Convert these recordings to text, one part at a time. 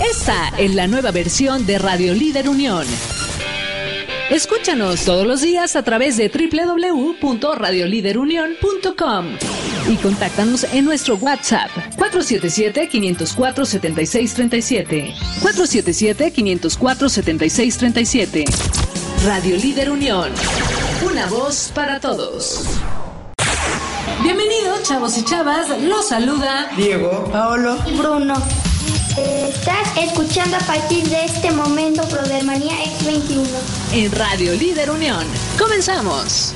Esta es la nueva versión de Radio Líder Unión. Escúchanos todos los días a través de www.radioliderunión.com y contáctanos en nuestro WhatsApp 477-504-7637. 477-504-7637. Radio Líder Unión. Una voz para todos. Bienvenidos, chavos y chavas. Los saluda Diego, Paolo y Bruno. Estás escuchando a partir de este momento Manía X21 en Radio Líder Unión. Comenzamos.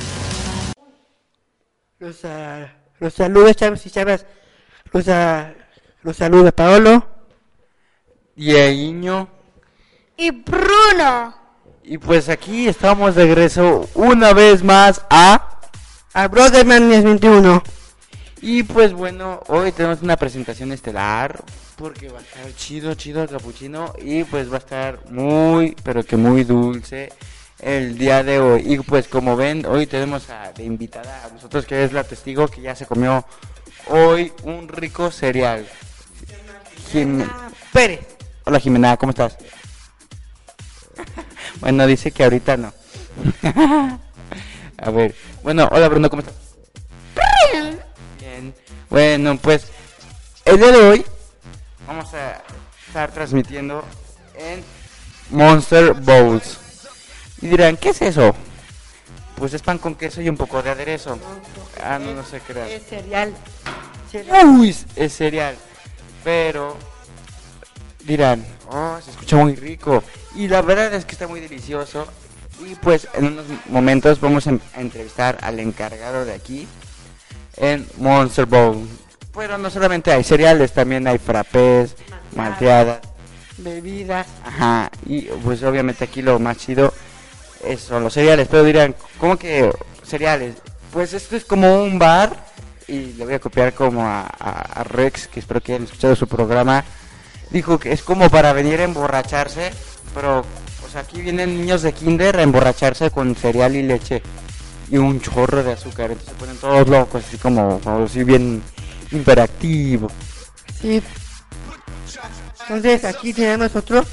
Los, uh, los saludos, chavos y chavas. Los, uh, los saluda Paolo. Dieguiño. Y Bruno. Y pues aquí estamos de regreso una vez más a... A Brotherman 21. Y pues bueno, hoy tenemos una presentación estelar porque va a estar chido, chido el capuchino y pues va a estar muy, pero que muy dulce el día de hoy. Y pues como ven, hoy tenemos a, de invitada a nosotros que es la testigo que ya se comió hoy un rico cereal. Jimena Pérez. Hola Jimena, ¿cómo estás? bueno, dice que ahorita no. a ver, bueno, hola Bruno, ¿cómo estás? Bien. Bueno, pues el día de hoy vamos a estar transmitiendo en Monster Bowls. Y dirán, ¿qué es eso? Pues es pan con queso y un poco de aderezo. Ah, no, no sé qué Es cereal. Uy, es cereal. Pero dirán, oh, se escucha muy rico. Y la verdad es que está muy delicioso. Y pues en unos momentos vamos a entrevistar al encargado de aquí en Monster Bowl. Pero no solamente hay cereales, también hay frappés, malteadas, bebidas. Ajá, y pues obviamente aquí lo más chido son los cereales. Pero dirán, ¿cómo que cereales? Pues esto es como un bar y le voy a copiar como a, Rex, que espero que hayan escuchado su programa. Dijo que es como para venir a emborracharse, pero pues aquí vienen niños de kinder a emborracharse con cereal y leche y un chorro de azúcar. Entonces se ponen todos locos, así como, como así bien imperactivo. Sí. Entonces aquí tenemos otro.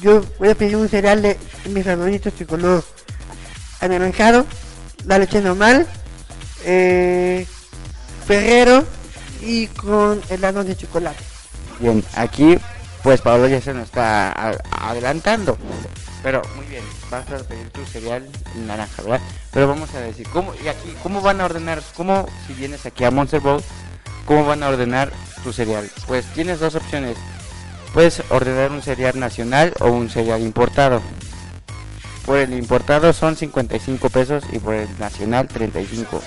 Yo voy a pedir un cereal de mis favoritos de color anaranjado, la leche normal, eh, Ferrero y con helado de chocolate. Bien, aquí pues Pablo ya se nos está adelantando. Pero muy bien, vas a pedir tu cereal naranja, ¿verdad? Pero vamos a decir, ¿cómo, y aquí, ¿cómo van a ordenar? ¿Cómo, si vienes aquí a Monster Bowl, cómo van a ordenar tu cereal? Pues tienes dos opciones. Puedes ordenar un cereal nacional o un cereal importado. Por el importado son 55 pesos y por el nacional 35.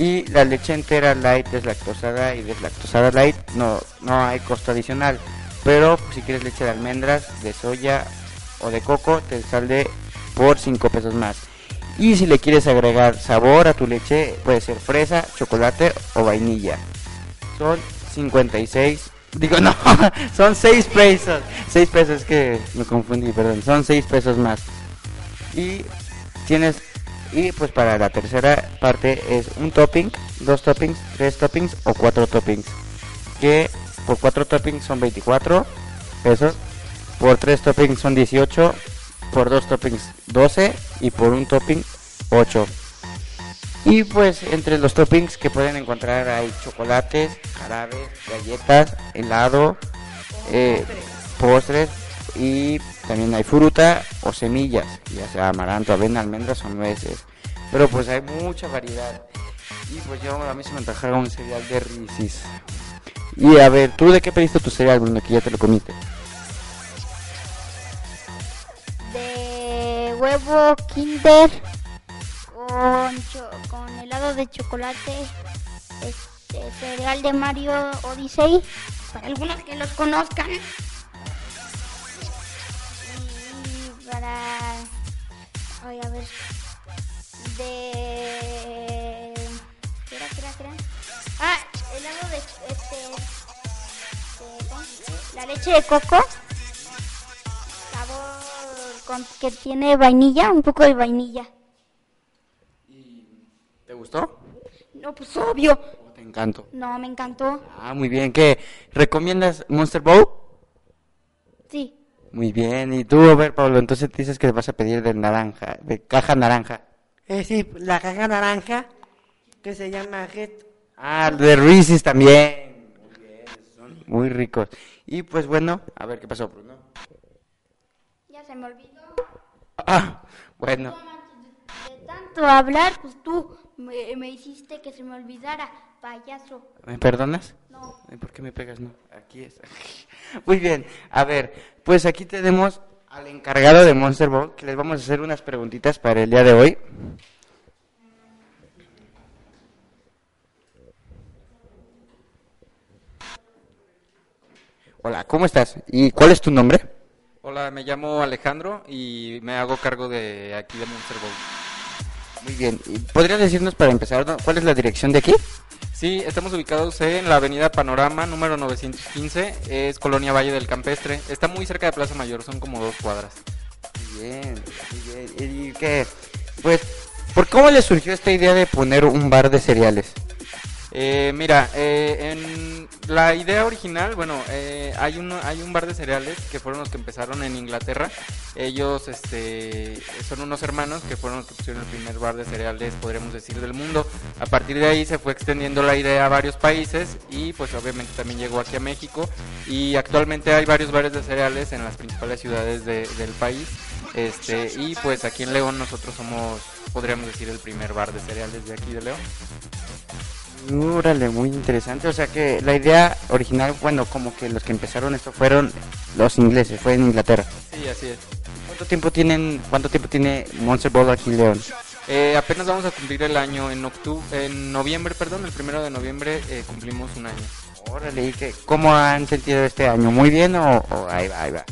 Y la leche entera light deslactosada y deslactosada light no, no hay costo adicional. Pero si quieres leche de almendras, de soya o de coco te sale por 5 pesos más. Y si le quieres agregar sabor a tu leche, puede ser fresa, chocolate o vainilla. Son 56. Digo, no, son 6 pesos. 6 pesos, que me confundí, perdón. Son 6 pesos más. Y tienes. Y pues para la tercera parte es un topping, dos toppings, tres toppings o cuatro toppings. Que por cuatro toppings son 24 pesos por 3 toppings son 18, por 2 toppings 12 y por un topping 8. Y pues entre los toppings que pueden encontrar hay chocolates, jarabes, galletas, helado, eh, postres y también hay fruta o semillas, ya sea amaranto, avena, almendras o nueces. Pero pues hay mucha variedad. Y pues yo a mí se me antojaba un cereal de Risis. Y a ver, ¿tú de qué pediste tu cereal, Bruno? Que ya te lo comiste. Huevo Kinder con, con helado de chocolate, este, cereal de Mario Odyssey, para algunos que los conozcan. Y para... Ay, a ver. De... ¿Qué Ah, helado de... Este, de la leche de coco. Sabor que tiene vainilla, un poco de vainilla. ¿Y te gustó? No, pues obvio. ¿Te encantó? No, me encantó. Ah, muy bien. ¿Qué? ¿Recomiendas Monster Bowl? Sí. Muy bien. Y tú, a ver, Pablo, entonces dices que vas a pedir de naranja, de caja naranja. Eh, sí, la caja naranja que se llama Red. Ah, de Reese's también. Muy bien, son muy ricos. Y pues bueno, a ver qué pasó, Bruno. Ya se me olvidó. Ah, bueno. De tanto hablar, pues tú me, me hiciste que se me olvidara, payaso. ¿Me perdonas? No. ¿Por qué me pegas? No, aquí es. Muy bien, a ver, pues aquí tenemos al encargado de Monster Ball, que les vamos a hacer unas preguntitas para el día de hoy. Hola, ¿cómo estás? ¿Y cuál es tu nombre? Hola, me llamo Alejandro y me hago cargo de aquí de Monster Bowl. Muy bien, ¿y ¿podrías decirnos para empezar cuál es la dirección de aquí? Sí, estamos ubicados en la avenida Panorama número 915, es Colonia Valle del Campestre. Está muy cerca de Plaza Mayor, son como dos cuadras. Muy bien, muy bien. ¿Y qué? Pues, ¿por cómo le surgió esta idea de poner un bar de cereales? Eh, mira, eh, en la idea original, bueno, eh, hay, un, hay un bar de cereales que fueron los que empezaron en Inglaterra. Ellos este, son unos hermanos que fueron los que pusieron el primer bar de cereales, podríamos decir, del mundo. A partir de ahí se fue extendiendo la idea a varios países y pues obviamente también llegó aquí a México. Y actualmente hay varios bares de cereales en las principales ciudades de- del país. Este, y pues aquí en León nosotros somos, podríamos decir, el primer bar de cereales de aquí de León. Órale, muy interesante. O sea que la idea original, bueno, como que los que empezaron esto fueron los ingleses, fue en Inglaterra. Sí, así es. ¿Cuánto tiempo tienen, cuánto tiempo tiene Monster Ball aquí en León? Eh, apenas vamos a cumplir el año en octubre, en noviembre, perdón, el primero de noviembre eh, cumplimos un año. Órale, ¿y qué, cómo han sentido este año? ¿Muy bien o, o ahí va, ahí va?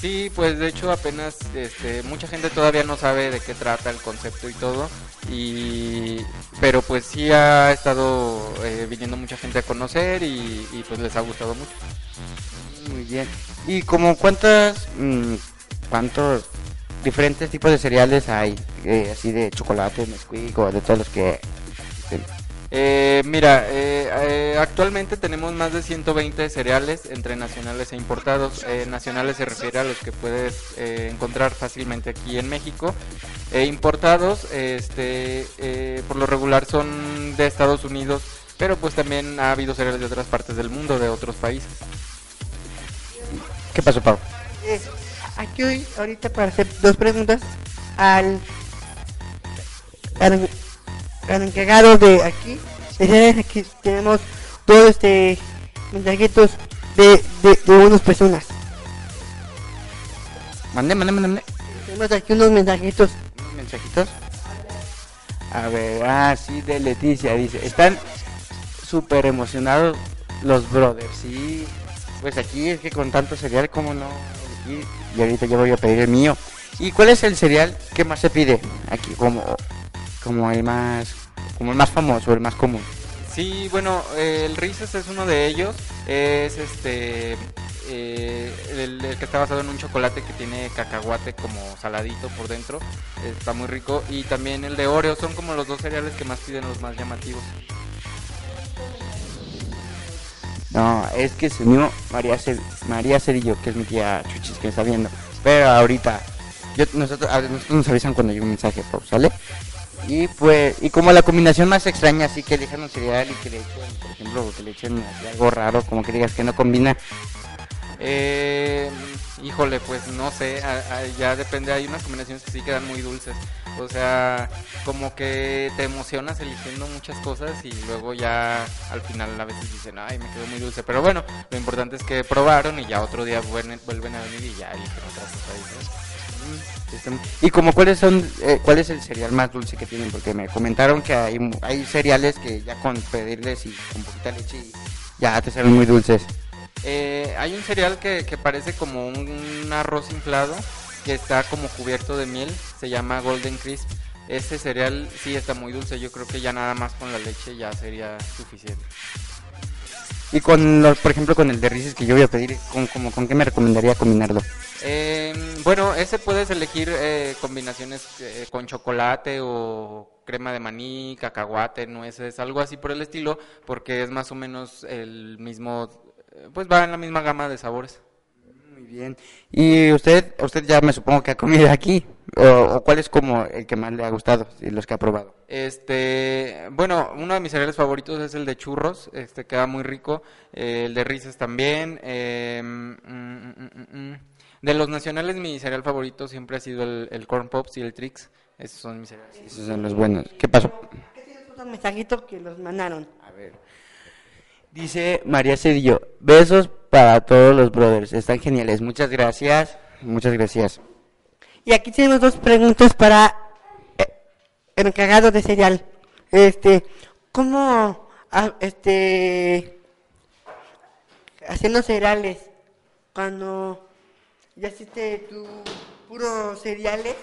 Sí, pues de hecho apenas, este, mucha gente todavía no sabe de qué trata el concepto y todo, y, pero pues sí ha estado eh, viniendo mucha gente a conocer y, y, pues les ha gustado mucho. Muy bien. ¿Y como cuántas, mm, cuántos diferentes tipos de cereales hay? Eh, así de chocolate, Nesquik o de todos los que... existen? Eh, mira, eh, eh, actualmente tenemos más de 120 cereales entre nacionales e importados. Eh, nacionales se refiere a los que puedes eh, encontrar fácilmente aquí en México. E importados, este, eh, por lo regular son de Estados Unidos, pero pues también ha habido cereales de otras partes del mundo, de otros países. ¿Qué pasó, Pablo? Eh, aquí hoy, ahorita para hacer dos preguntas al, al, al encargado de aquí. de aquí tenemos todos este mensajitos de, de, de unas personas. Mande, mande, mande. Tenemos aquí unos mensajitos. unos mensajitos. A ver, ah, sí, de Leticia, dice, están súper emocionados los brothers, sí. Pues aquí es que con tanto cereal, como no? Y ahorita yo voy a pedir el mío. ¿Y cuál es el cereal que más se pide? Aquí, como, como el más, como el más famoso, el más común. Sí, bueno, eh, el Reese's es uno de ellos. Es este eh, el, el que está basado en un chocolate que tiene cacahuate como saladito por dentro. Está muy rico. Y también el de Oreo son como los dos cereales que más piden los más llamativos. No, es que se unió María, Cer- María Cerillo, que es mi tía Chuchis, que me está viendo. Pero ahorita, yo, nosotros, a nosotros nos avisan cuando llegue un mensaje, ¿sale? Y pues, y como la combinación más extraña, así que dejan un cereal y que le echen, por ejemplo, que le echen algo raro, como que digas que no combina. Eh, híjole, pues no sé, a- ya depende, hay unas combinaciones que sí quedan muy dulces. O sea, como que te emocionas eligiendo muchas cosas y luego ya al final a veces dicen, ay, me quedó muy dulce. Pero bueno, lo importante es que probaron y ya otro día vuelven, a venir y ya eligen otra cosa. Están- Y como cuáles son, eh, cuál es el cereal más dulce que tienen, porque me comentaron que hay, hay cereales que ya con pedirles y con poquita leche y ya te saben muy dulces. Eh, hay un cereal que, que parece como un, un arroz inflado que está como cubierto de miel, se llama Golden Crisp. Ese cereal sí está muy dulce, yo creo que ya nada más con la leche ya sería suficiente. Y con los, por ejemplo, con el de Reese's que yo voy a pedir, ¿con, como, ¿con qué me recomendaría combinarlo? Eh, bueno, ese puedes elegir eh, combinaciones eh, con chocolate o crema de maní, cacahuate, nueces, algo así por el estilo, porque es más o menos el mismo, eh, pues va en la misma gama de sabores. Bien. ¿Y usted, usted ya me supongo que ha comido aquí? ¿O, o cuál es como el que más le ha gustado y los que ha probado? Este, bueno, uno de mis cereales favoritos es el de churros, este queda muy rico, eh, el de Reese's también. eh, mm, mm, mm, mm. De los nacionales mi cereal favorito siempre ha sido el, el Corn Pops y el Trix, esos son mis cereales. Esos son los buenos. ¿Qué pasó? Un mensajito que los mandaron. A ver. Dice María Cedillo, besos para todos los brothers, están geniales. Muchas gracias, muchas gracias. Y aquí tenemos dos preguntas para eh, el encargado de cereal. Este, ¿cómo, ah, este, haciendo cereales, cuando ya hiciste tu puro cereales,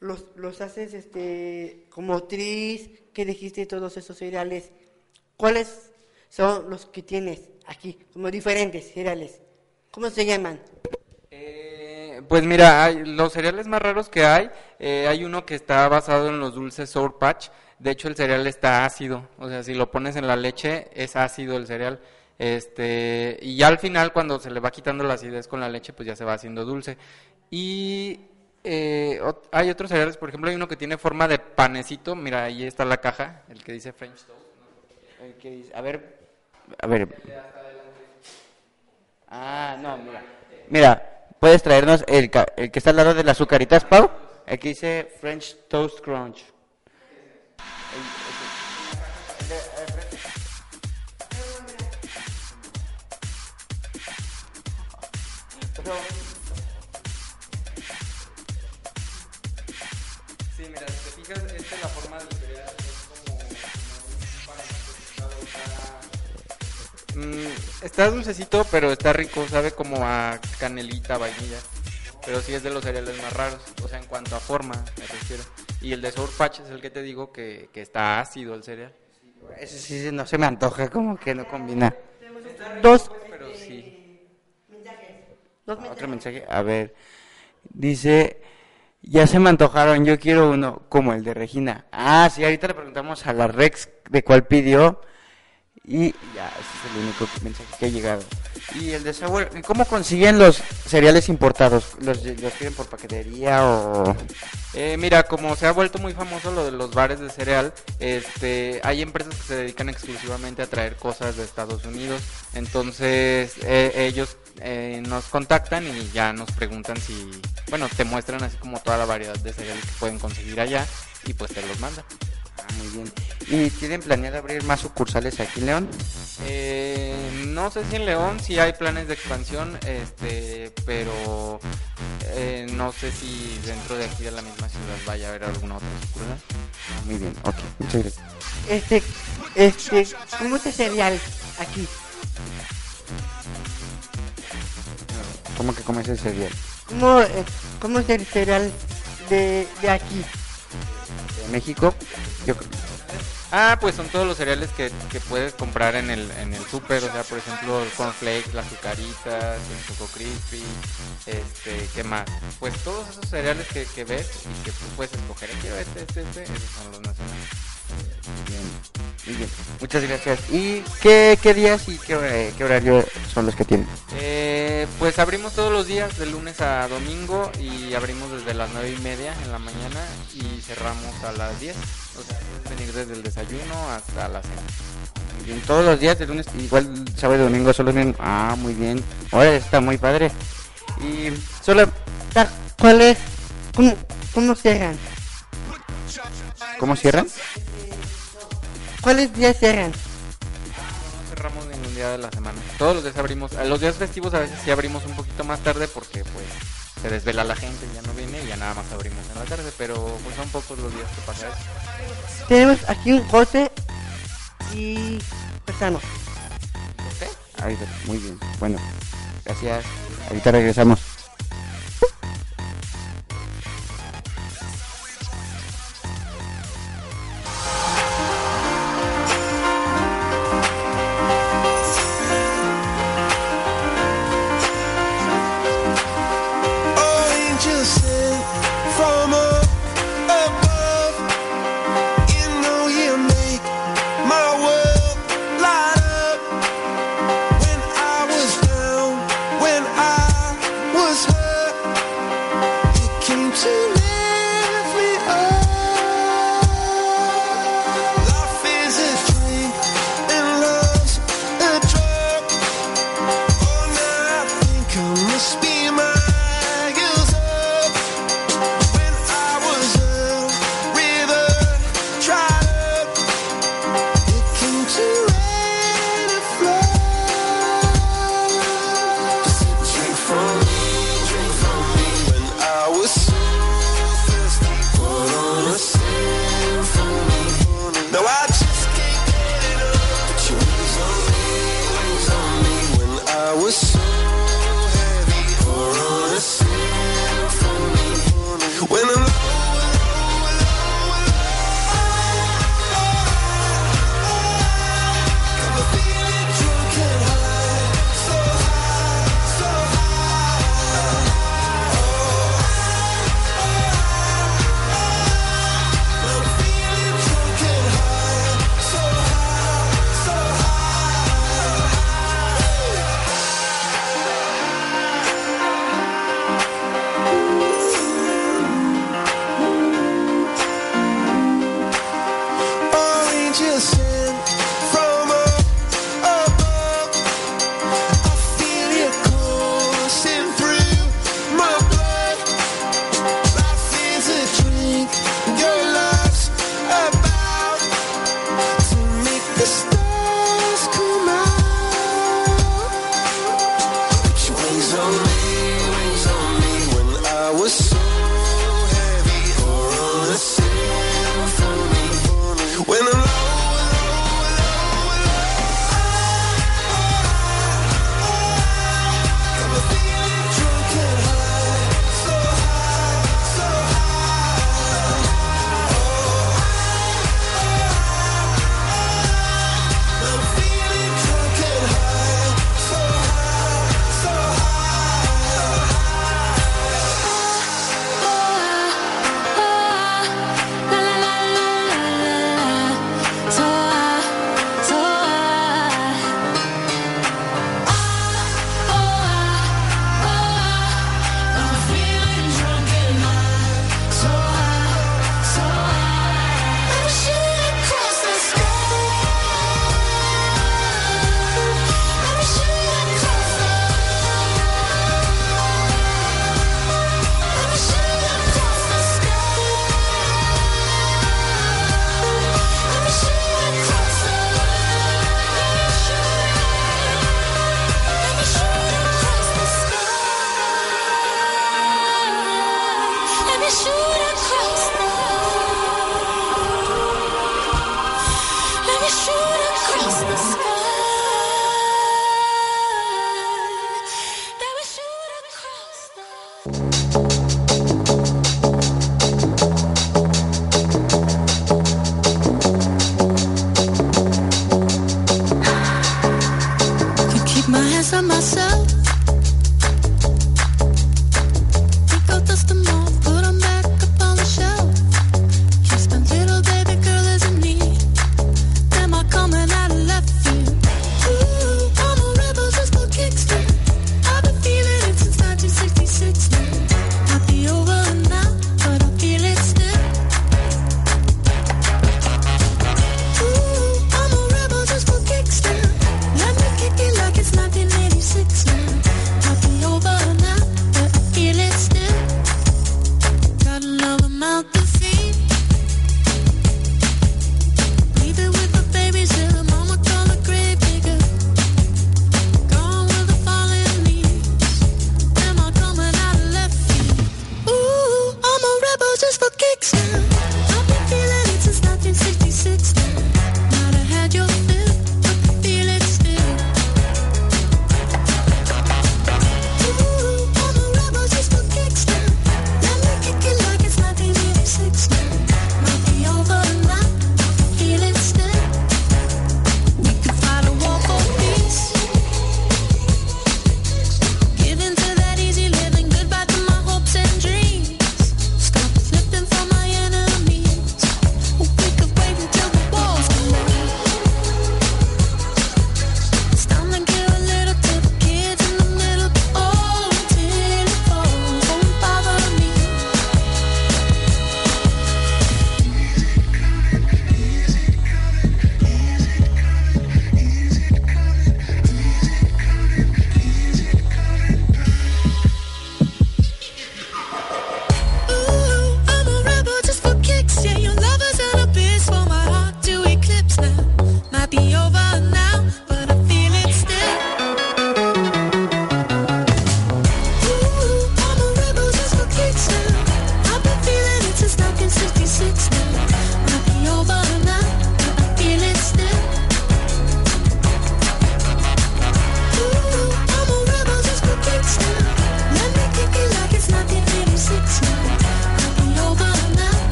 los, los haces, este, como tris, que dijiste todos esos cereales, ¿cuáles son los que tienes aquí, como diferentes cereales? ¿Cómo se llaman? Eh, pues mira, hay- los cereales más raros que hay, eh, hay uno que está basado en los dulces Sour Patch. De hecho, el cereal está ácido. O sea, si lo pones en la leche, es ácido el cereal. Este, y ya al final, cuando se le va quitando la acidez con la leche, pues ya se va haciendo dulce. Y eh, hay otros cereales, por ejemplo, hay uno que tiene forma de panecito. Mira, ahí está la caja, el que dice French Toast. El que dice- A ver, a ver. Ah, no, mira. Mira, puedes traernos el, el que está al lado de las azucaritas, Pau. Que dice French Toast Crunch. Sí, mira, si te fijas, esta es la forma del Mm, está dulcecito, pero está rico, sabe como a canelita, vainilla. Pero sí es de los cereales más raros, o sea, en cuanto a forma, me refiero. Y el de Sour Patch es el que te digo que, que está ácido el cereal. Ese sí no se me antoja, como que no combina. Dos, Pero sí. dos mensajes. Otro mensaje, a ver. Dice, ya se me antojaron, yo quiero uno como el de Regina. Ah, sí, ahorita le preguntamos a la Rex de cuál pidió. Y ya, ese es el único mensaje que ha llegado. Y el de Sour, ¿y ¿cómo consiguen los cereales importados? ¿Los, los piden por paquetería o...? Eh, mira, como se ha vuelto muy famoso lo de los bares de cereal, este, hay empresas que se dedican exclusivamente a traer cosas de Estados Unidos. Entonces eh, ellos eh, nos contactan y ya nos preguntan si, bueno, te muestran así como toda la variedad de cereales que pueden conseguir allá y pues te los mandan. Muy bien. ¿Y tienen planeado abrir más sucursales aquí en León? Eh, no sé si en León sí hay planes de expansión, este, pero eh, no sé si dentro de aquí de la misma ciudad vaya a haber alguna otra sucursal. Muy bien, ok, muchas gracias. Este, este, ¿cómo es el cereal aquí? ¿Cómo que comes el cereal? ¿Cómo, eh, cómo es el cereal de, de aquí? ¿De México? Yo creo- Ah, pues son todos los cereales que, puedes comprar en el, en el súper, o sea, por ejemplo, el cornflakes, las azucaritas, el choco crispy, este, ¿qué más? Pues todos esos cereales que, que ves y que tú puedes escoger, quiero este, este, este, esos son los nacionales. Bien, muy bien. Muchas gracias. ¿Y qué, qué días y qué, qué horario son los que tienen? Eh, pues abrimos todos los días, de lunes a domingo, y abrimos desde las nueve y media en la mañana y cerramos a las 10. O sea, puedes venir desde el desayuno hasta la cena. Bien, todos los días de lunes, igual sábado y domingo solo tienen... Ah, muy bien. Ahora está muy padre. Y solo... Ta- ¿Cuál es? ¿Cómo, cómo cierran? ¿Cómo cierran? ¿Cuáles días cierran? No cerramos ningún día de la semana. Todos los días abrimos. Los días festivos a veces sí abrimos un poquito más tarde porque pues se desvela la gente, ya no viene y ya nada más abrimos en la tarde, pero pues son pocos los días que pasa eso. Tenemos aquí un José y Persano. Ahí, muy bien. Bueno, gracias. Ahorita regresamos.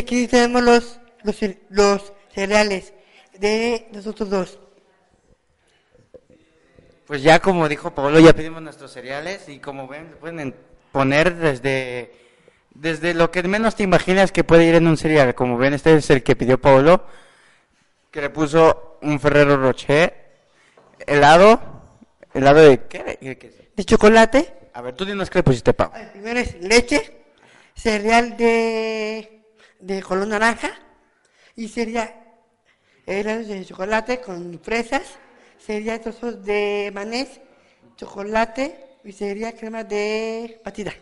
Aquí tenemos los, los, los cereales de nosotros dos. Pues ya como dijo Pablo, ya pedimos nuestros cereales y como ven, pueden en- poner desde, desde lo que menos te imaginas que puede ir en un cereal. Como ven, este es el que pidió Pablo, que le puso un Ferrero Rocher, helado, helado de qué? De chocolate, A ver, tú dinos qué le pusiste, el primero es leche, cereal de, de color naranja y sería helados de chocolate con fresas, sería trozos de manés, chocolate y sería crema de batida.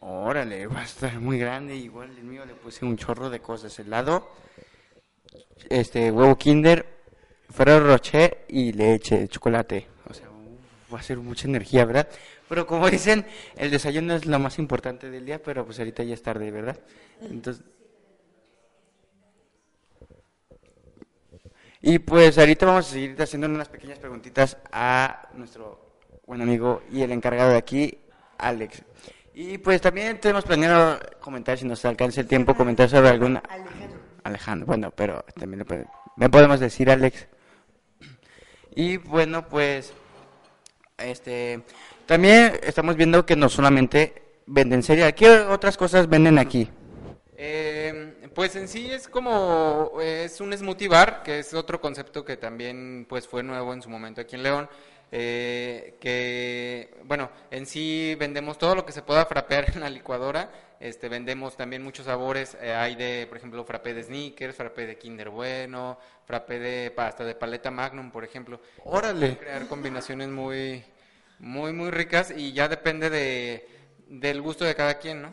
Órale, va a estar muy grande. Igual el mío le puse un chorro de cosas. Helado, este, huevo kinder, Ferrero Rocher y leche, chocolate. O sea, va a ser mucha energía, ¿verdad? Pero como dicen, el desayuno es lo más importante del día, pero pues ahorita ya es tarde, ¿verdad? Entonces... Y pues ahorita vamos a seguir haciendo unas pequeñas preguntitas a nuestro buen amigo y el encargado de aquí, Alex. Y pues también tenemos planeado comentar, si nos alcanza el tiempo, comentar sobre alguna... Alejandro. Alejandro, bueno, pero también le, puede- le podemos decir Alex. Y bueno, pues, este, también estamos viendo que no solamente venden cereal, ¿qué otras cosas venden aquí? Eh, pues en sí es como es un smoothie bar, que es otro concepto que también pues fue nuevo en su momento aquí en León. eh, que bueno, en sí vendemos todo lo que se pueda frapear en la licuadora. Este, vendemos también muchos sabores. eh, hay de, por ejemplo, frappé de Snickers, frappé de Kinder Bueno, frappé de pasta de paleta Magnum, por ejemplo. Órale. Crear combinaciones muy, muy, muy ricas y ya depende de, del gusto de cada quien, ¿no?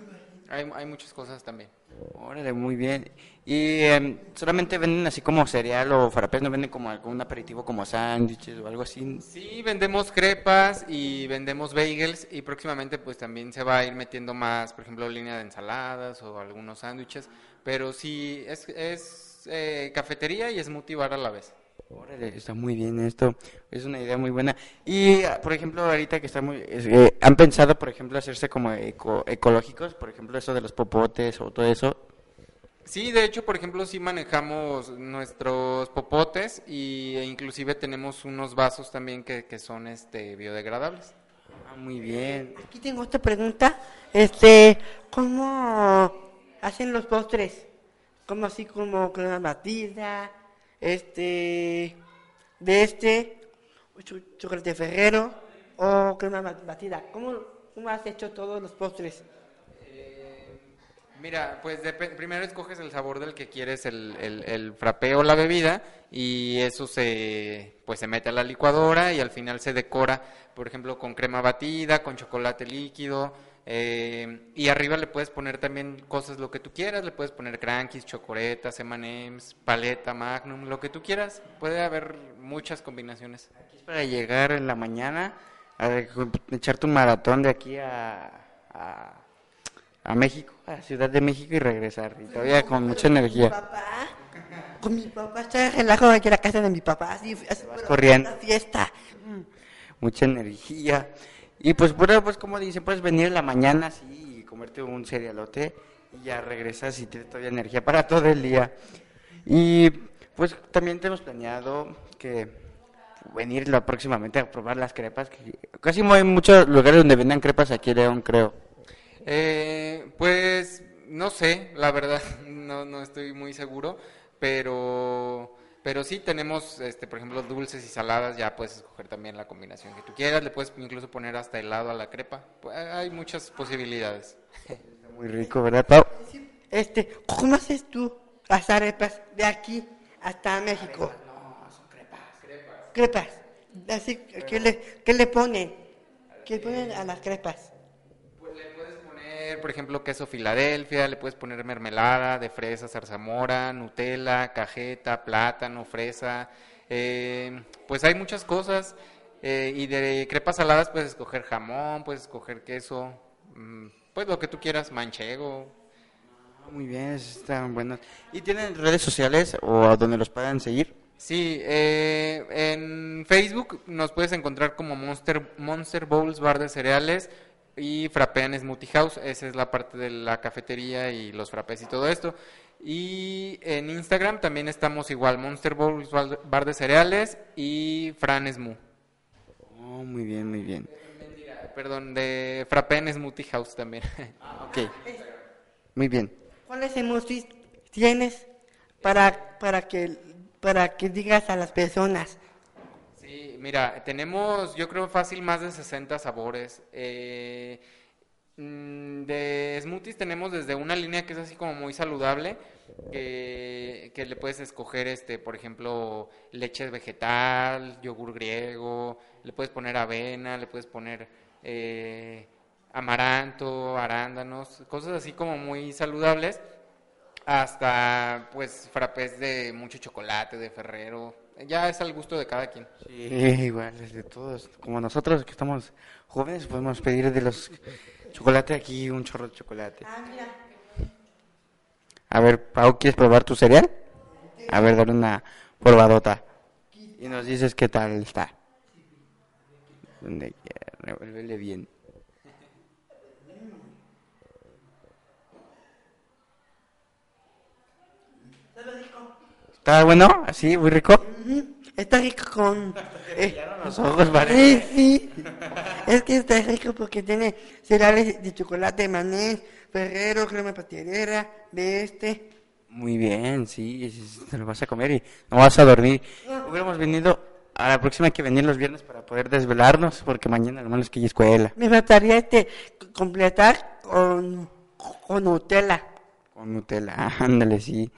Hay, hay muchas cosas también. Órale, muy bien. ¿Y em, solamente venden así como cereal o frappés? ¿No venden como algún aperitivo como sándwiches o algo así? Sí, vendemos crepas y vendemos bagels y próximamente pues también se va a ir metiendo más, por ejemplo, línea de ensaladas o algunos sándwiches, pero sí es, es eh, cafetería y smoothie bar a la vez. Órale, está muy bien esto, es una idea muy buena. Y, por ejemplo, ahorita que está muy... es, eh, ¿Han pensado, por ejemplo, hacerse como eco- ecológicos? Por ejemplo, eso de los popotes o todo eso. Sí, de hecho, por ejemplo, sí manejamos nuestros popotes y, e inclusive tenemos unos vasos también que, que son este biodegradables. Ah, muy bien. Aquí tengo otra pregunta. Este, ¿cómo hacen los postres? Como así como crema batida, este, de este, cho- chocolate ferrero o crema ba- batida. ¿Cómo, cómo has hecho todos los postres? Mira, pues depe- primero escoges el sabor del que quieres el, el, el frappé o la bebida y eso se pues se mete a la licuadora y al final se decora, por ejemplo, con crema batida, con chocolate líquido eh, y arriba le puedes poner también cosas lo que tú quieras, le puedes poner crankies, chocoretas, M&M's, paleta, magnum, lo que tú quieras. Puede haber muchas combinaciones. Es para llegar en la mañana, a echarte un maratón de aquí a, a, a México, a Ciudad de México y regresar. Y todavía con mucha energía. Papá, con mi papá está relajo aquí en la casa de mi papá. Así, así vas corriendo. una fiesta. mucha energía. Y pues, bueno, pues como dicen, puedes venir en la mañana así y comerte un cerealote y ya regresas y tienes todavía energía para todo el día. Y pues también tenemos planeado que venir próximamente a probar las crepas. Que casi hay muchos lugares donde vendan crepas aquí en León, creo. Eh, pues no sé, la verdad, no, no estoy muy seguro, pero, pero sí tenemos, este, por ejemplo, dulces y saladas, ya puedes escoger también la combinación que tú quieras, le puedes incluso poner hasta helado a la crepa, Pues, hay muchas posibilidades. Está muy rico, ¿verdad, Pau? Este, ¿cómo haces tú las arepas de aquí hasta México? No, son crepas. Crepas. Así, ¿qué le, qué le ponen? ¿Qué le ponen a las crepas? Poner, por ejemplo, queso Filadelfia, le puedes poner mermelada de fresa, zarzamora, Nutella, cajeta, plátano, fresa. eh, pues hay muchas cosas. eh, y de crepas saladas puedes escoger jamón, puedes escoger queso, mm, pues lo que tú quieras, manchego. Muy bien, están buenos. ¿Y tienen redes sociales o a donde los puedan seguir? Sí, eh, en Facebook nos puedes encontrar como Monster, Monster Bowls Bar de Cereales y Frapean Smoothie House. Esa es la parte de la cafetería y los frappés y todo esto. Y en Instagram también estamos igual, Monster Bowls Bar Bar de Cereales y Fran Smoothie. Oh, muy bien, muy bien. Perdón, de Frappen Smoothie House también. Ok. Muy bien. ¿Cuáles emojis tienes para, para, que, para que digas a las personas? Mira, tenemos yo creo fácil más de 60 sabores. Eh, mm, de smoothies tenemos desde una línea que es así como muy saludable, que, que le puedes escoger, este, por ejemplo, leche vegetal, yogur griego, le puedes poner avena, le puedes poner eh, amaranto, arándanos, cosas así como muy saludables, hasta pues frappés de mucho chocolate, de Ferrero, ya es al gusto de cada quien. Sí, igual, es de todos. Como nosotros que estamos jóvenes, podemos pedir de los chocolate aquí un chorro de chocolate. A ver, Pau, ¿quieres probar tu cereal? A ver, dale una probadota. Y nos dices qué tal está. Donde quiera, revuélvele bien. ¿Está bueno? ¿Así? ¿Muy rico? Está rico con... eh, Los ojos, vale. sí. Es que está rico porque tiene cereales de chocolate, maní, ferrero, crema pastelera, de este. Muy bien, sí, te lo vas a comer y no vas a dormir. Hubiéramos venido, a la próxima hay que venir los viernes para poder desvelarnos, porque mañana lo malo es que hay escuela. Me faltaría este completar con, con Nutella. Con Nutella, ándale, sí.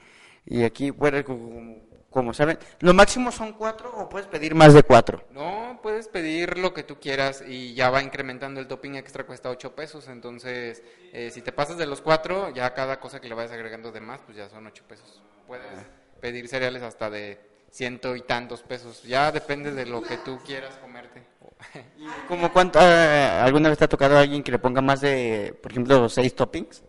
Y aquí, bueno, como, como saben, lo máximo son cuatro o puedes pedir más de cuatro. No, puedes pedir lo que tú quieras y ya va incrementando el topping extra, cuesta 8 pesos. Entonces, eh, si te pasas de los 4, ya cada cosa que le vayas agregando de más, pues ya son 8 pesos. Puedes pedir cereales hasta de ciento y tantos pesos. Ya depende de lo que tú quieras comerte. ¿Como cuánto, ah, alguna vez te ha tocado a alguien que le ponga más de, por ejemplo, seis toppings?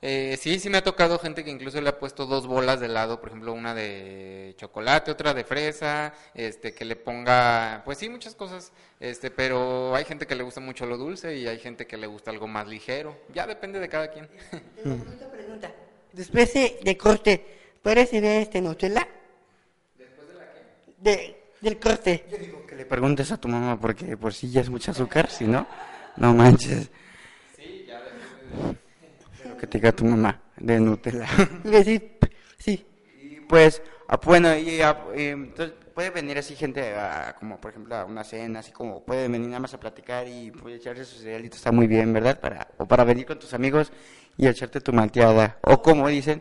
Eh, sí, sí me ha tocado gente que incluso le ha puesto dos bolas de helado, por ejemplo, una de chocolate, otra de fresa, este, que le ponga, pues sí, muchas cosas, este, pero hay gente que le gusta mucho lo dulce y hay gente que le gusta algo más ligero. Ya depende de cada quien. Una pregunta. Después de, de corte, ¿puedes ver este Nutella? ¿Después de la qué? De, del corte. Que le preguntes a tu mamá, porque por si ya es mucho azúcar, si no, no manches. Lo que te diga tu mamá de Nutella. Y decir, p- sí. Y pues, ah, bueno, y, ah, entonces puede venir así gente, como por ejemplo a una cena, así como puede venir nada más a platicar y puede echarse su cerealito, está muy bien, ¿verdad? Para, o para venir con tus amigos y echarte tu malteada. O como dicen,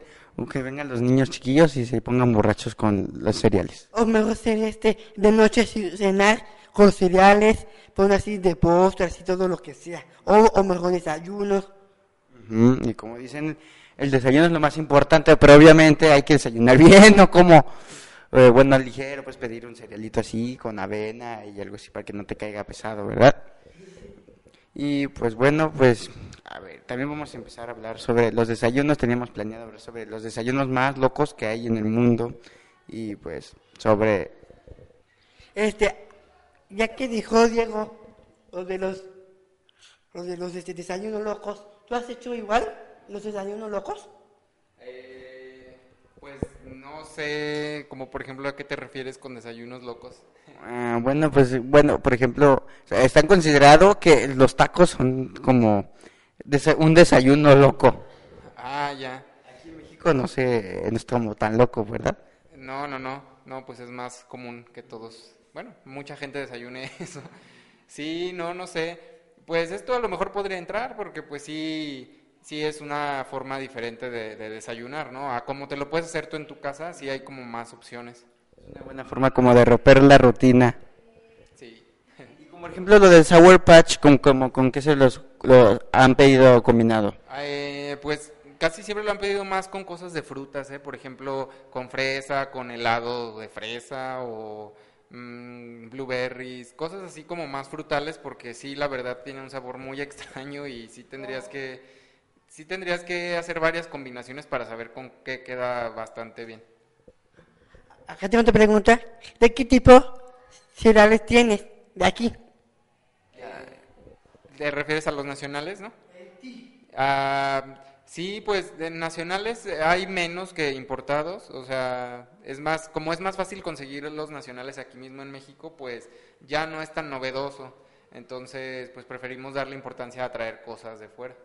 que vengan los niños chiquillos y se pongan borrachos con los cereales. O mejor sería este de noche sí, cenar con cereales, poner así de postres y todo lo que sea. O, o mejor desayunos. Y como dicen, el desayuno es lo más importante, pero obviamente hay que desayunar bien, no como, eh, bueno, ligero, pues pedir un cerealito así, con avena y algo así para que no te caiga pesado, ¿verdad? Y pues bueno, pues, a ver, también vamos a empezar a hablar sobre los desayunos, teníamos planeado hablar sobre los desayunos más locos que hay en el mundo y pues sobre, Este, ya que dijo Diego, lo de los, lo de los este, desayunos locos, ¿tú has hecho igual los desayunos locos? Eh, pues no sé, como por ejemplo, ¿a qué te refieres con desayunos locos? ah, bueno, pues, bueno, por ejemplo, están considerado que los tacos son como un desayuno loco. Ah, ya. Aquí en México no sé, no es como tan loco, ¿verdad? No, no, no, no, pues es más común que todos, bueno, mucha gente desayune eso. Sí, no, no sé. Pues esto a lo mejor podría entrar porque pues sí, sí es una forma diferente de, de desayunar, ¿no? A cómo te lo puedes hacer tú en tu casa, sí hay como más opciones. Es una buena forma como de romper la rutina. Sí. Y como por ejemplo lo del Sour Patch, ¿con, como, con qué se los, lo han pedido combinado? Eh, pues casi siempre lo han pedido más con cosas de frutas, ¿eh? Por ejemplo, con fresa, con helado de fresa o mm, blueberries, cosas así como más frutales porque sí, la verdad tiene un sabor muy extraño y sí tendrías que, sí tendrías que hacer varias combinaciones para saber con qué queda bastante bien. acá tengo otra pregunta. ¿De qué tipo cereales tienes de aquí? ¿Te refieres a los nacionales, no? Ah, sí, pues de nacionales eh, hay menos que importados, o sea, es más, como es más fácil conseguir los nacionales aquí mismo en México, pues ya no es tan novedoso. Entonces, pues preferimos darle importancia a traer cosas de fuera.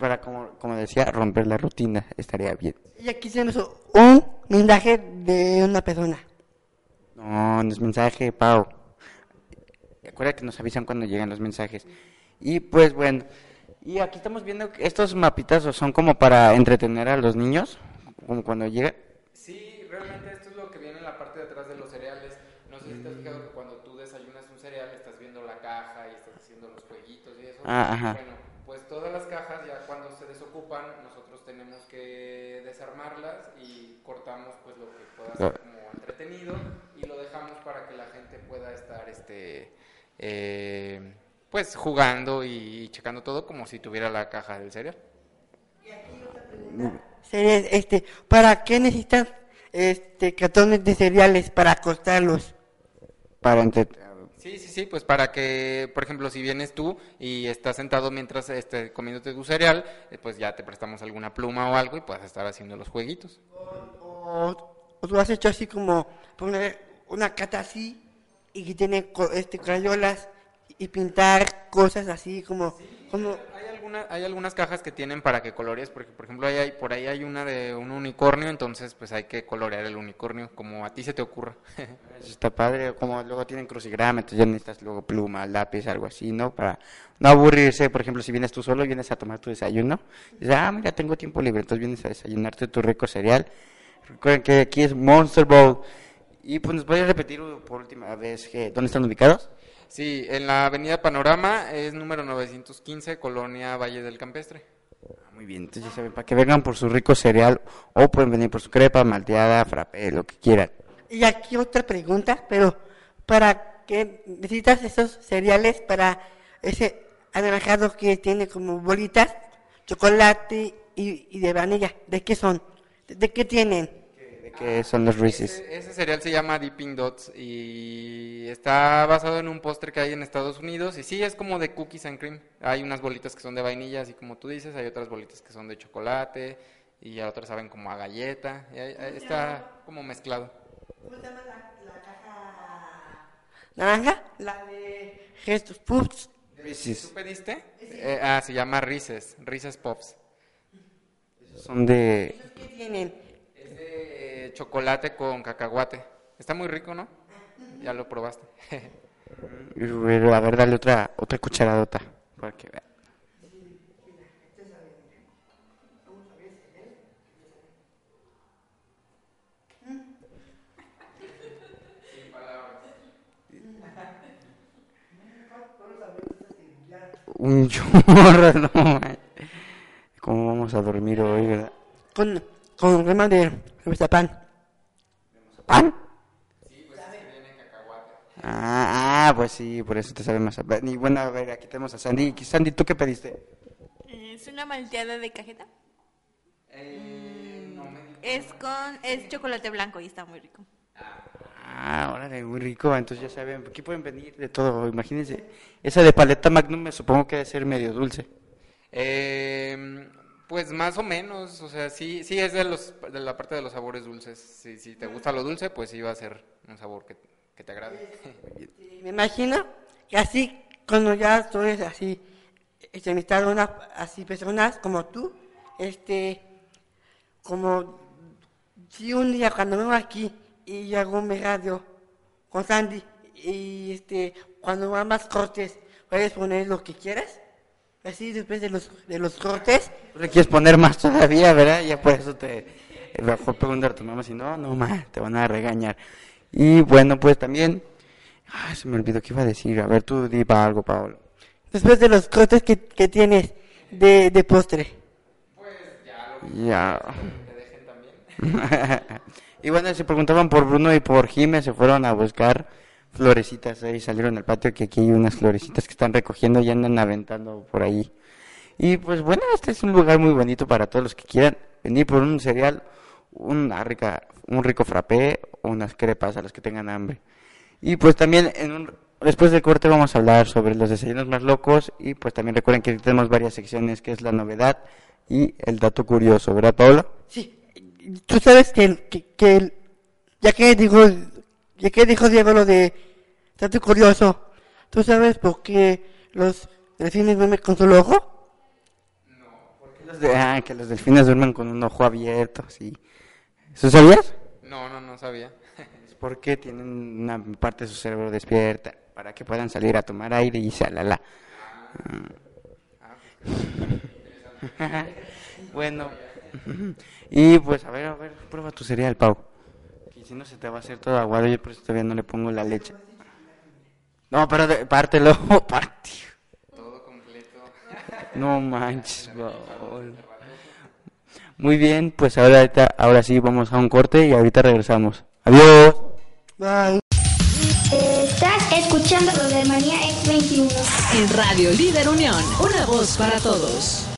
Para, como, como decía, romper la rutina estaría bien. Y aquí tenemos un mensaje de una persona. No, no es mensaje, Pau. Recuerda que nos avisan cuando llegan los mensajes. Y pues bueno, y aquí estamos viendo que estos mapitas son como para entretener a los niños, como cuando llega. Sí, realmente esto es lo que viene en la parte de atrás de los cereales. No sé si te has fijado que cuando tú desayunas un cereal estás viendo la caja y estás haciendo los jueguitos y eso. Ah, ajá. Bueno, pues todas las cajas ya cuando se desocupan nosotros tenemos que desarmarlas y cortamos pues lo que pueda ser como entretenido y lo dejamos para que la gente pueda estar este eh, pues jugando y checando todo como si tuviera la caja del cereal. Cereales, este, ¿para qué necesitan este cartones de cereales para acostarlos? Para. Sí, sí, sí, pues para que, por ejemplo, si vienes tú y estás sentado mientras este, comiéndote tu cereal, eh, pues ya te prestamos alguna pluma o algo y puedas estar haciendo los jueguitos. O, o tú has hecho así como poner una cata así y que tiene co- este crayolas y pintar cosas así como como Hay, alguna- hay algunas cajas que tienen para que colorees, porque por ejemplo ahí hay, por ahí hay una de un unicornio, entonces pues hay que colorear el unicornio como a ti se te ocurra. Eso está padre, como luego tienen crucigrama, entonces ya necesitas luego pluma, lápiz, algo así, ¿no? Para no aburrirse, por ejemplo, si vienes tú solo y vienes a tomar tu desayuno, dices, ah, mira, tengo tiempo libre, entonces vienes a desayunarte tu rico cereal. Recuerden que aquí es Monster Bowl. Y pues nos podrías repetir por última vez que, dónde están ubicados. Sí, en la avenida Panorama es número 915, Colonia Valle del Campestre. Ah, Muy bien, entonces ya saben, para que vengan por su rico cereal o pueden venir por su crepa, malteada, frappé, lo que quieran. y aquí otra pregunta, pero ¿para qué necesitas esos cereales para ese anaranjado que tiene como bolitas, chocolate y, y de vainilla? ¿De qué son? ¿De, de qué tienen? Que son los Reese's. Ese, ese cereal se llama Dipping Dots y está basado en un postre que hay en Estados Unidos y sí es como de cookies and cream. Hay unas bolitas que son de vainilla, así como tú dices, hay otras bolitas que son de chocolate y a otras saben como a galleta. y hay- está como mezclado. ¿Cómo se llama la, caja naranja? La de Gestos Pups. ¿Tú Reese's. pediste? Eh, ah, se llama Reese's, Reese's Pops. Son de... ¿Qué tienen? De chocolate con cacahuate. Está muy rico, ¿no? Ya lo probaste. A ver, dale otra, otra cucharadota. Para que vea. Un chorro, no. ¿Cómo vamos a dormir hoy, verdad? Con, con crema de pan. ¿Pan? Ah, ah, pues sí, por eso te sabe más. Y bueno, a ver, aquí tenemos a Sandy. Sandy, ¿tú qué pediste? Es una malteada de cajeta. Es con es chocolate blanco y está muy rico. Ah, órale, muy rico. Entonces ya saben, aquí pueden venir de todo. Imagínense, esa de paleta Magnum me supongo que debe ser medio dulce. Eh, pues más o menos, o sea, sí, sí es de los de la parte de los sabores dulces. Si, si te gusta lo dulce, pues sí va a ser un sabor que, que te agrade. Me imagino que así, cuando ya eres así, este, amistad unas así personas como tú, este, como si un día cuando vengo aquí y hago mi radio con Sandy y este, cuando va más cortes, puedes poner lo que quieras, así después de los, de los cortes, le quieres poner más todavía, ¿verdad? Ya por eso te mejor preguntar a tu mamá si no, no más, te van a regañar. Y bueno, pues también, ay, se me olvidó que iba a decir. A ver, tú di pa algo, Paolo. después de los cortes que, que tienes de, de postre. Ya. y bueno, se preguntaban por Bruno y por Jime, se fueron a buscar florecitas ahí, salieron al patio que aquí hay unas florecitas que están recogiendo y andan aventando por ahí. Y pues bueno, este es un lugar muy bonito para todos los que quieran venir por un cereal una rica, un rico frappé o unas crepas a los que tengan hambre. Y pues también en un, después del corte vamos a hablar sobre los desayunos más locos y pues también recuerden que tenemos varias secciones que es la novedad y el dato curioso, ¿verdad Paula? Sí, tú sabes que, que, que el- ya que dijo, ya que dijo Diego lo de dato curioso, ¿tú sabes por qué los delfines duermen con solo ojo? Los de- ah, que los delfines duermen con un ojo abierto, sí. ¿Eso sabías? No, no, no sabía. Es porque tienen una parte de su cerebro despierta para que puedan salir a tomar aire y salala. Ah. bueno, y pues a ver, a ver, prueba tu cereal, Pau. Y si no se te va a hacer todo aguado, yo por eso todavía no le pongo la leche. No, pero de- pártelo, parte. Todo completo. No manches, Paul. Muy bien, pues ahora, ahorita- ahora sí vamos a un corte y ahorita regresamos. Adiós. Bye. Estás escuchando lo de Manía X21. En Radio Líder Unión, una voz para todos.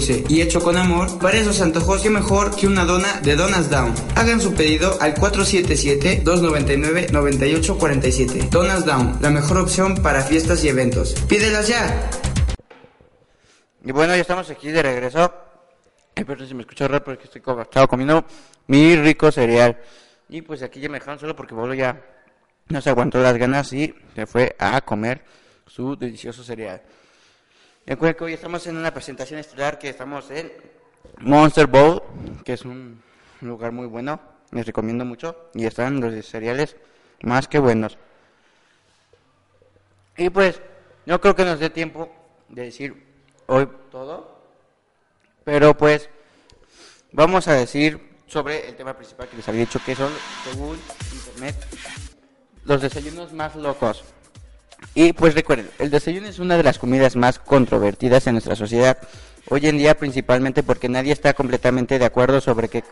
Dulce y hecho con amor, para esos antojos, qué mejor que una dona de Donas Down. Hagan su pedido al 477-299-9847. Donas Down, la mejor opción para fiestas y eventos. ¡Pídelas ya! Y bueno, ya estamos aquí de regreso. Ay, perdón si me escucho raro porque estoy co- estaba comiendo mi rico cereal. Y pues aquí ya me dejaron solo porque Bolo ya no se aguantó las ganas y se fue a comer su delicioso cereal. Recuerden que hoy estamos en una presentación estelar que estamos en Monster Bowl, que es un lugar muy bueno, les recomiendo mucho y están los cereales más que buenos. Y pues, no creo que nos dé tiempo de decir hoy todo, pero pues vamos a decir sobre el tema principal que les había dicho, que son, según internet, los desayunos más locos. Y pues recuerden, el desayuno es una de las comidas más controvertidas en nuestra sociedad. Hoy en día principalmente porque nadie está completamente de acuerdo sobre qué,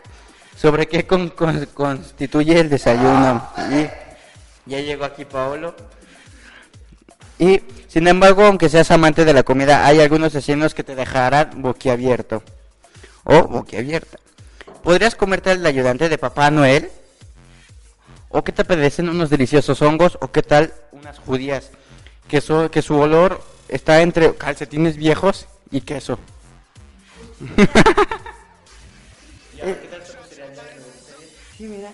sobre qué con- con- constituye el desayuno. Y ya llegó aquí Paolo. Y sin embargo, aunque seas amante de la comida, hay algunos desayunos que te dejarán boquiabierto. O boquiabierta. ¿Podrías comerte el ayudante de Papá Noel? ¿O qué te apetecen unos deliciosos hongos? ¿O qué tal unas judías? Que, so- que su olor está entre calcetines viejos y queso. Sí, mira.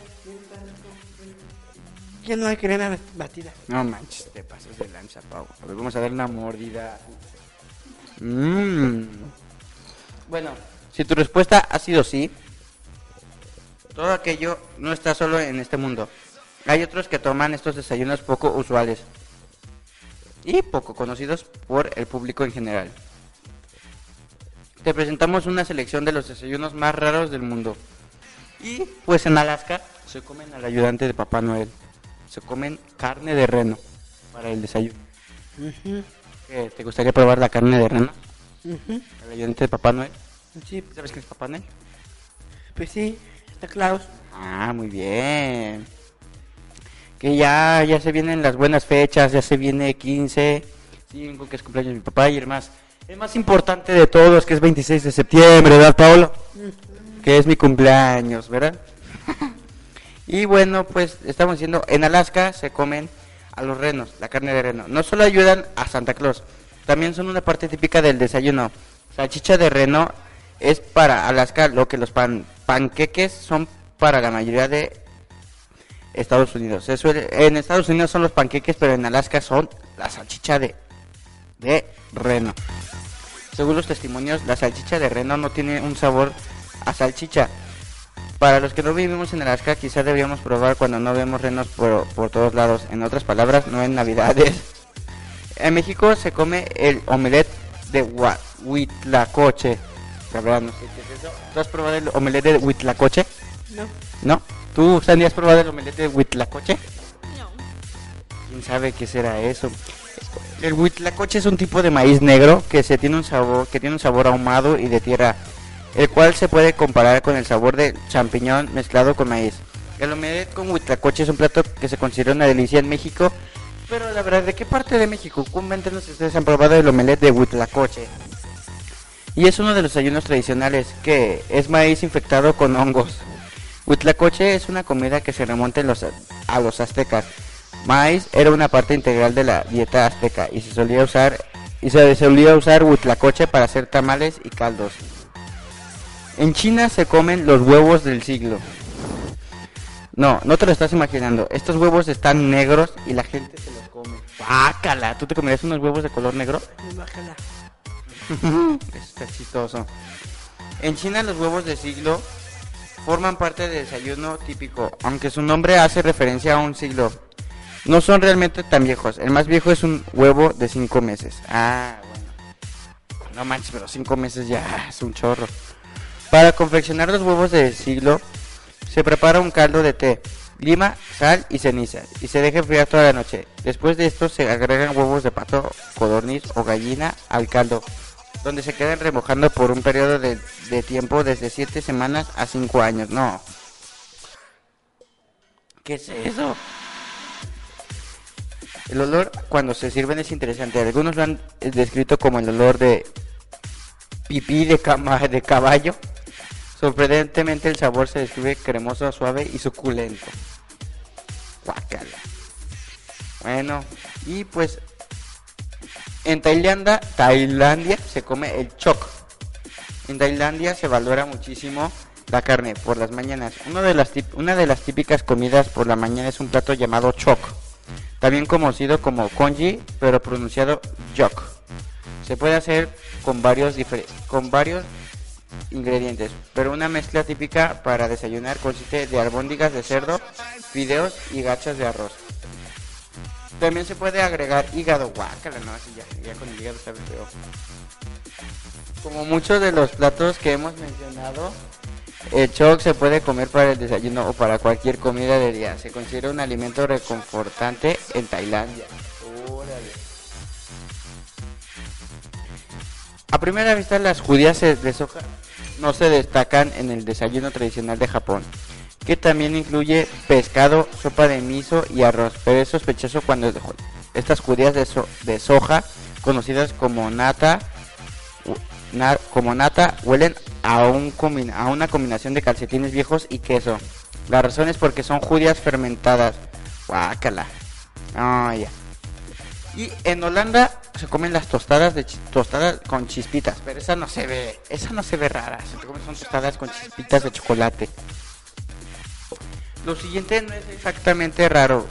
Ya no hay crema batida. No manches, te pasas de lanza, Pau. A ver, vamos a dar una mordida. Mmm. Bueno, si tu respuesta ha sido sí, todo aquello no está solo en este mundo. Hay otros que toman estos desayunos poco usuales y poco conocidos por el público en general. Te presentamos una selección de los desayunos más raros del mundo. Y pues en Alaska se comen al ayudante de Papá Noel. Se comen carne de reno para el desayuno. ¿Qué, ¿Te gustaría probar la carne de reno? Ujú. ¿El ayudante de Papá Noel? Sí, ¿Sabes quién es Papá Noel? pues sí, está Klaus. Ah, muy bien. Que ya, ya se vienen las buenas fechas, ya se viene 15, 5, que es cumpleaños de mi papá y el más, el más importante de todos, que es 26 de septiembre, ¿verdad, Paolo? Que es mi cumpleaños, ¿verdad? y bueno, pues estamos diciendo, en Alaska se comen a los renos, la carne de reno. No solo ayudan a Santa Claus, también son una parte típica del desayuno. Salchicha de reno es para Alaska lo que los pan, panqueques son para la mayoría de Estados Unidos. En Estados Unidos son los panqueques, pero en Alaska son la salchicha de, de reno. Según los testimonios, la salchicha de reno no tiene un sabor a salchicha. Para los que no vivimos en Alaska, quizás deberíamos probar cuando no vemos renos por, por todos lados. En otras palabras, no en Navidades. En México se come el omelette de huitlacoche. La verdad, no sé qué es eso. ¿Tú has probado el omelette de huitlacoche? No. ¿No? ¿Tú, Sandy, has probado el omelette de huitlacoche? No. ¿Quién sabe qué será eso? El huitlacoche es un tipo de maíz negro que se tiene un sabor, que tiene un sabor ahumado y de tierra, el cual se puede comparar con el sabor de champiñón mezclado con maíz. El omelette con huitlacoche es un plato que se considera una delicia en México, pero la verdad, ¿de qué parte de México? Coméntenos si ustedes han probado el omelette de huitlacoche. Y es uno de los ayunos tradicionales, que es maíz infectado con hongos. Huitlacoche es una comida que se remonta en los- a los aztecas. Maíz era una parte integral de la dieta azteca y se solía usar y se solía usar huitlacoche para hacer tamales y caldos. En China se comen los huevos del siglo. No, no te lo estás imaginando. Estos huevos están negros y la gente se los come. ¡Bácala! ¿Tú te comerías unos huevos de color negro? Bájala. Eso está chistoso. En China los huevos de siglo forman parte del desayuno típico, aunque su nombre hace referencia a un siglo. No son realmente tan viejos. El más viejo es un huevo de 5 meses. Ah, bueno. No manches, pero 5 meses ya es un chorro. Para confeccionar los huevos de siglo, se prepara un caldo de té, lima, sal y ceniza, y se deja enfriar toda la noche. Después de esto se agregan huevos de pato, codorniz o gallina al caldo, donde se quedan remojando por un periodo de, de tiempo desde 7 semanas a 5 años. No. ¿Qué es eso? El olor cuando se sirven es interesante. Algunos lo han eh, descrito como el olor de pipí de, cama, de caballo. Sorprendentemente el sabor se describe cremoso, suave y suculento. Guácala. Bueno, y pues en Tailandia, Tailandia se come el chok. En Tailandia se valora muchísimo la carne por las mañanas. Una de las, típicas comidas por la mañana es un plato llamado chok, también conocido como congee, pero pronunciado yok. Se puede hacer con varios, con varios ingredientes, pero una mezcla típica para desayunar consiste de albóndigas de cerdo, fideos y gachas de arroz. También se puede agregar hígado, guácala, ya, con el hígado. Como muchos de los platos que hemos mencionado, el chok se puede comer para el desayuno o para cualquier comida del día. Se considera un alimento reconfortante en Tailandia. A primera vista las judías de soja no se destacan en el desayuno tradicional de Japón, que también incluye pescado, sopa de miso y arroz, pero es sospechoso cuando estas judías de, so- de soja, conocidas como nata, como nata, huelen a, un a una combinación de calcetines viejos y queso. La razón es porque son judías fermentadas. Guácala. Ya. Y en Holanda se comen las tostadas de tostadas con chispitas, pero esa no se ve, esa no se ve rara, se comen son tostadas con chispitas de chocolate. Lo siguiente no es exactamente raro.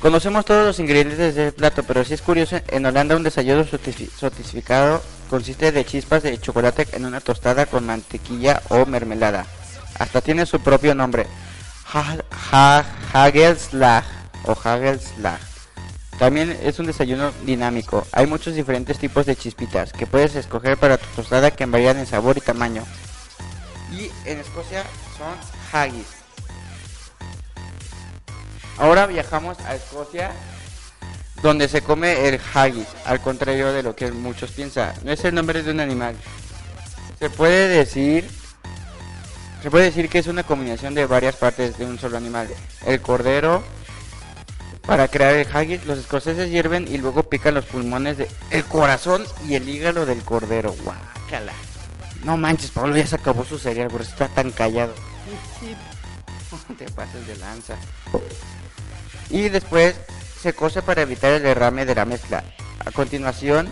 Conocemos todos los ingredientes del plato, pero si es curioso, en Holanda un desayuno sotifi- sotificado consiste de chispas de chocolate en una tostada con mantequilla o mermelada. Hasta tiene su propio nombre, Ha- o Hagelslag. También es un desayuno dinámico. Hay muchos diferentes tipos de chispitas que puedes escoger para tu tostada que varían en sabor y tamaño. Y en Escocia son haggis. Ahora viajamos a Escocia, donde se come el haggis, al contrario de lo que muchos piensan. No es el nombre de un animal. Se puede decir, se puede decir que es una combinación de varias partes de un solo animal. El cordero, para crear el haggis, los escoceses hierven y luego pican los pulmones de el corazón y el hígado del cordero. Guácala. No manches, Pablo ya se acabó su cereal, por eso está tan callado. Te pasas de lanza. Y después se cose para evitar el derrame de la mezcla. A continuación,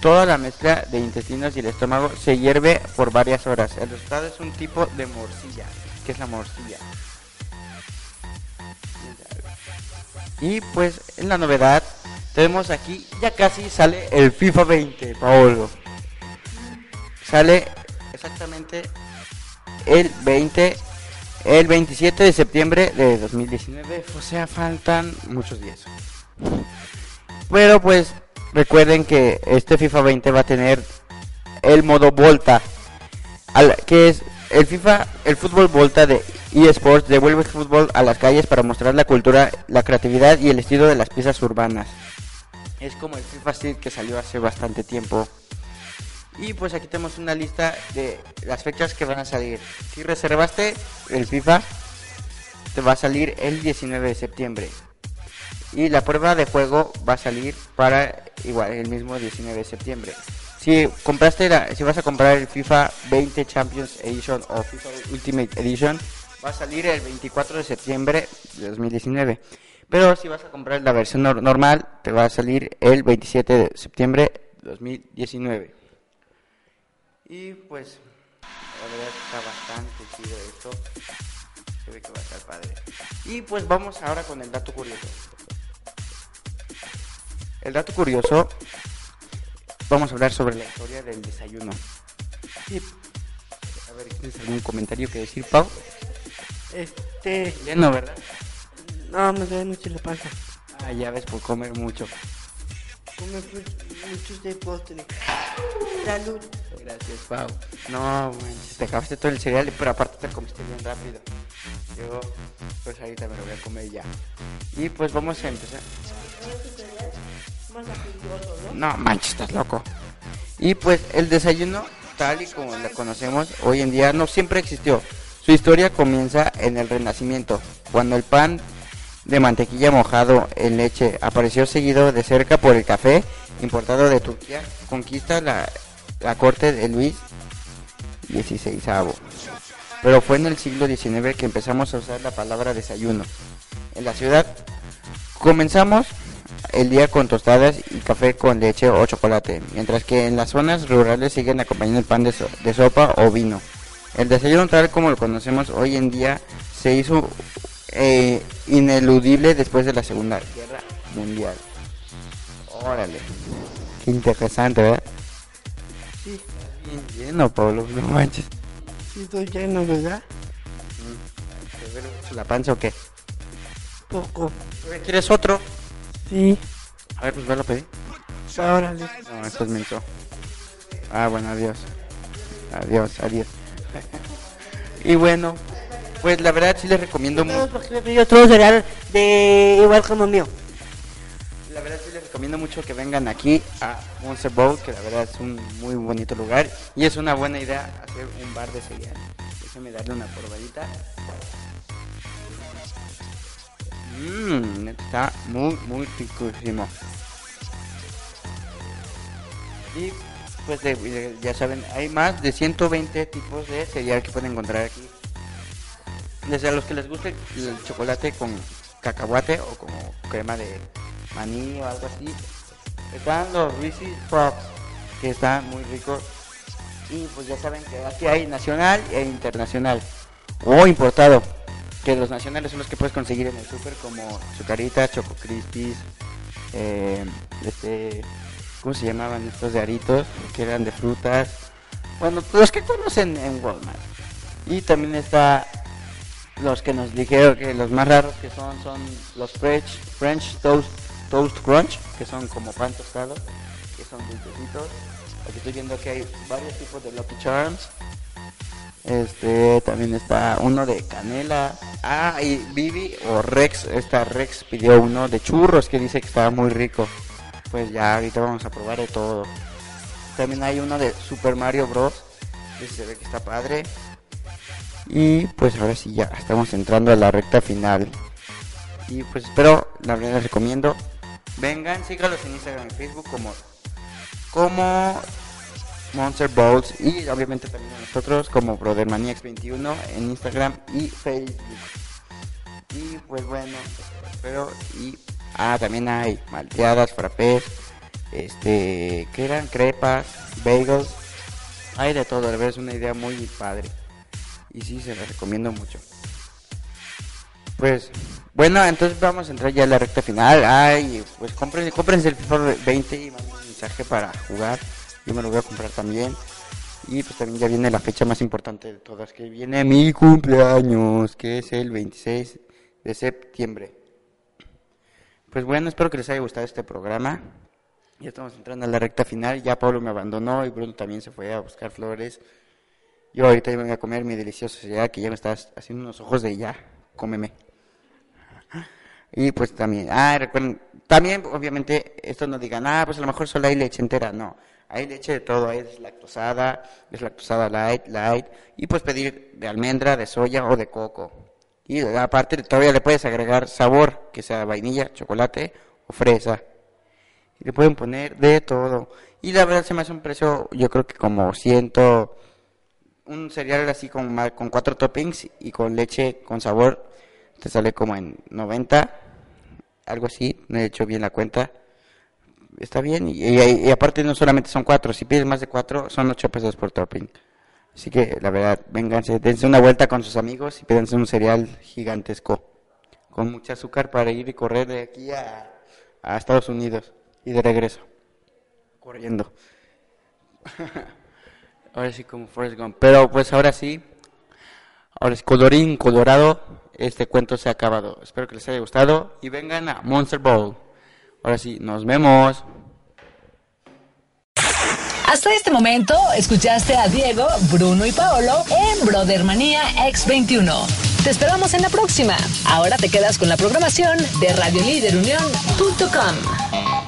toda la mezcla de intestinos y el estómago se hierve por varias horas. El resultado es un tipo de morcilla. ¿Qué es la morcilla? Y pues en la novedad tenemos aquí, ya casi sale el FIFA 20, Paolo. Sale exactamente el 20, el 27 de septiembre de 2019. O sea, faltan muchos días. Pero pues recuerden que este FIFA 20 va a tener el modo Volta, que es el FIFA, el fútbol Volta de eSports devuelve el fútbol a las calles para mostrar la cultura, la creatividad y el estilo de las piezas urbanas. Es como el FIFA Street que salió hace bastante tiempo. Y pues aquí tenemos una lista de las fechas que van a salir. Si reservaste el FIFA, te va a salir el 19 de septiembre. Y la prueba de juego va a salir para igual el mismo 19 de septiembre. Si compraste la, si vas a comprar el FIFA 20 Champions Edition o FIFA Ultimate Edition, va a salir el 24 de septiembre de 2019. Pero si vas a comprar la versión nor- normal, te va a salir el 27 de septiembre de 2019. Y pues, la verdad está bastante chido esto. Se ve que va a estar padre. Y pues vamos ahora con el dato curioso. El dato curioso, vamos a hablar sobre la historia del desayuno. Y, a ver, ¿tienes algún comentario que decir, Pau? Este. Ya no, ¿verdad? No, me da mucho la panza. Ah, ya ves, por comer mucho. Come pues, muchos de postre. Salud. Gracias, Pau. No, manches, te acabaste todo el cereal, pero aparte te comiste bien rápido. Yo, pues ahorita me lo voy a comer ya. Y pues vamos a empezar. No, manches, estás loco. Y pues el desayuno, tal y como lo conocemos hoy en día, no siempre existió. Su historia comienza en el Renacimiento, cuando el pan de mantequilla mojado en leche apareció seguido de cerca por el café importado de Turquía, conquista la, la corte de Luis XVI. Pero fue en el siglo XIX que empezamos a usar la palabra desayuno. En la ciudad comenzamos el día con tostadas y café con leche o chocolate, mientras que en las zonas rurales siguen acompañando el pan de, so- de sopa o vino. El desayuno tal como lo conocemos hoy en día se hizo eh, ineludible después de la Segunda Guerra Mundial. Órale, qué interesante, ¿verdad? Sí, está bien lleno, Pablo, no manches. Sí, estoy lleno, ¿verdad? ¿Te duele mucho la panza o qué? Poco. ¿Quieres otro? Sí, A ver, pues ve a pedir. órale. No, esto es menso. Ah, bueno, adiós. Adiós, adiós. y bueno, pues la verdad sí les recomiendo mucho. pidió otro cereal de igual como mío. La verdad sí recomiendo mucho que vengan aquí a Monster Bowl, que la verdad es un muy bonito lugar y es una buena idea hacer un bar de cereal. Déjenme darle una probadita. Mmm, está muy, muy riquísimo. Y pues de- ya saben, hay más de 120 tipos de cereal que pueden encontrar aquí. Desde a los que les guste el chocolate con cacahuate o como crema de maní o algo así. Están los Reese's Puffs, que están muy ricos. Y pues ya saben que aquí hay nacional e internacional. O importado. Que los nacionales son los que puedes conseguir en el super como Zucaritas, Choco Crispies, eh, este, ¿cómo se llamaban estos de aritos? Que eran de frutas. Bueno, los que conocen en Walmart. Y también está los que nos dijeron que los más raros que son son los French, French Toast, Toast Crunch, que son como pan tostado, que son dulcecitos. Aquí estoy viendo que hay varios tipos de Lucky Charms. Este también está uno de canela. Ah, y Vivi o Rex, esta Rex pidió uno de churros que dice que estaba muy rico. Pues ya ahorita vamos a probar de todo. También hay uno de Super Mario Bros. Que se ve que está padre. Y pues ahora sí ya estamos entrando a la recta final. Y pues espero, la verdad les recomiendo. Vengan, sígalos en Instagram y Facebook como como Monster Balls y obviamente también a nosotros como BrotherManiacs21 en Instagram y Facebook. Y pues bueno, espero y ah también hay malteadas, frappés, este, que eran crepas, bagels, hay de todo, la verdad es una idea muy padre. Y sí, se la recomiendo mucho. Pues, bueno, entonces vamos a entrar ya a la recta final. Ay, pues cómprense, el FIFA 20 y manden un mensaje para jugar. Yo me lo voy a comprar también. Y pues también ya viene la fecha más importante de todas, que viene mi cumpleaños, que es el 26 de septiembre. Pues bueno, espero que les haya gustado este programa. Ya estamos entrando a la recta final. Ya Pablo me abandonó y Bruno también se fue a buscar flores. Yo ahorita voy a comer mi delicioso cereal que ya me estás haciendo unos ojos de ya, cómeme. Y pues también, ah, recuerden, también obviamente esto no digan, ah, pues a lo mejor solo hay leche entera, no. Hay leche de todo, hay deslactosada, deslactosada light, light, y pues pedir de almendra, de soya o de coco. Y aparte todavía le puedes agregar sabor, que sea vainilla, chocolate o fresa. Y le pueden poner de todo. Y la verdad se me hace un precio, yo creo que como ciento un cereal así con, con cuatro toppings y con leche con sabor te sale como en 90 algo así no he hecho bien la cuenta está bien y, y- y aparte no solamente son cuatro si pides más de cuatro son ocho pesos por topping así que la verdad vénganse dense una vuelta con sus amigos y pídanse un cereal gigantesco con mucha azúcar para ir y correr de aquí a, a Estados Unidos y de regreso corriendo Ahora sí como Forrest Gump. Pero pues ahora sí. Ahora es colorín colorado. Este cuento se ha acabado. Espero que les haya gustado. Y vengan a Monster Bowl. Ahora sí, nos vemos. Hasta este momento escuchaste a Diego, Bruno y Paolo en Brothermanía X21. Te esperamos en la próxima. Ahora te quedas con la programación de radioliderunión.com.